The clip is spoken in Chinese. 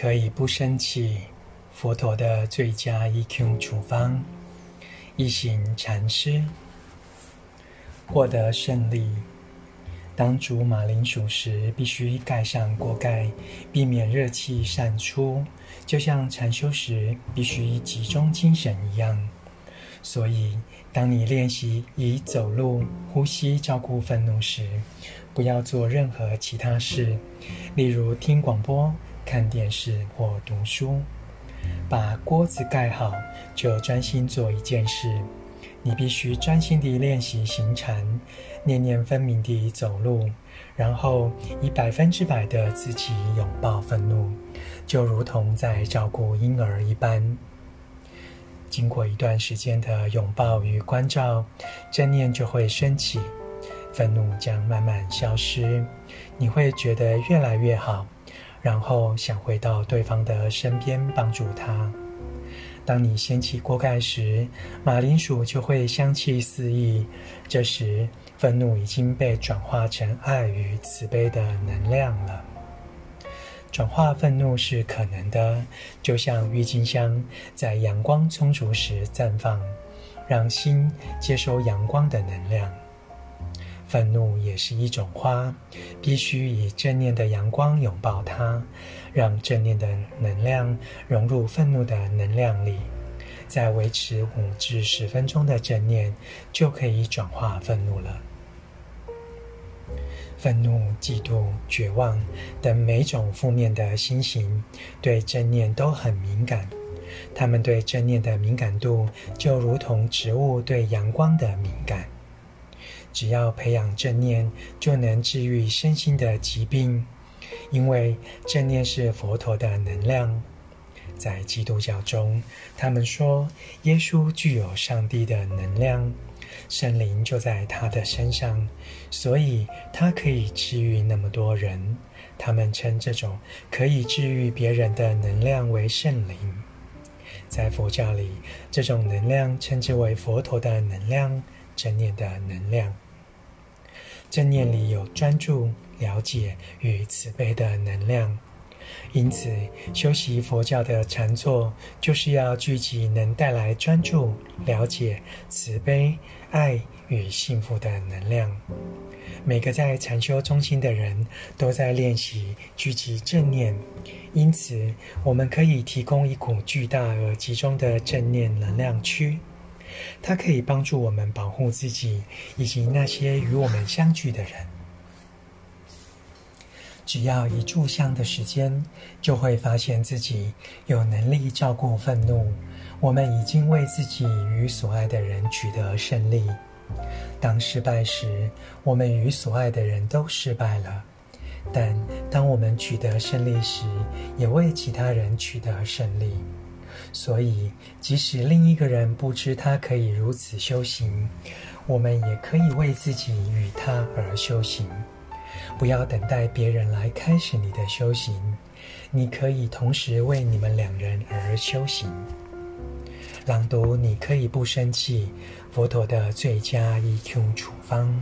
可以不生气，佛陀的最佳 EQ 处方，一行禅师获得胜利。当煮马铃薯时，必须盖上锅盖，避免热气散出，就像禅修时必须集中精神一样。所以，当你练习以走路、呼吸照顾愤怒时，不要做任何其他事，例如听广播。看电视或读书，把锅子盖好，就专心做一件事。你必须专心地练习行禅，念念分明地走路，然后以百分之百的自己拥抱愤怒，就如同在照顾婴儿一般。经过一段时间的拥抱与关照，正念就会升起，愤怒将慢慢消失，你会觉得越来越好。然后想回到对方的身边帮助他。当你掀起锅盖时，马铃薯就会香气四溢。这时，愤怒已经被转化成爱与慈悲的能量了。转化愤怒是可能的，就像郁金香在阳光充足时绽放，让心接收阳光的能量。愤怒也是一种花，必须以正念的阳光拥抱它，让正念的能量融入愤怒的能量里，再维持五至十分钟的正念，就可以转化愤怒了。愤怒、嫉妒、绝望等每种负面的心情，对正念都很敏感。他们对正念的敏感度，就如同植物对阳光的敏感。只要培养正念，就能治愈身心的疾病，因为正念是佛陀的能量。在基督教中，他们说耶稣具有上帝的能量，圣灵就在他的身上，所以他可以治愈那么多人。他们称这种可以治愈别人的能量为圣灵。在佛教里，这种能量称之为佛陀的能量。正念的能量，正念里有专注、了解与慈悲的能量，因此修习佛教的禅坐，就是要聚集能带来专注、了解、慈悲、爱与幸福的能量。每个在禅修中心的人都在练习聚集正念，因此我们可以提供一股巨大而集中的正念能量区。它可以帮助我们保护自己以及那些与我们相聚的人。只要一炷香的时间，就会发现自己有能力照顾愤怒。我们已经为自己与所爱的人取得胜利。当失败时，我们与所爱的人都失败了；但当我们取得胜利时，也为其他人取得胜利。所以，即使另一个人不知他可以如此修行，我们也可以为自己与他而修行。不要等待别人来开始你的修行，你可以同时为你们两人而修行。朗读，你可以不生气。佛陀的最佳 EQ 处方。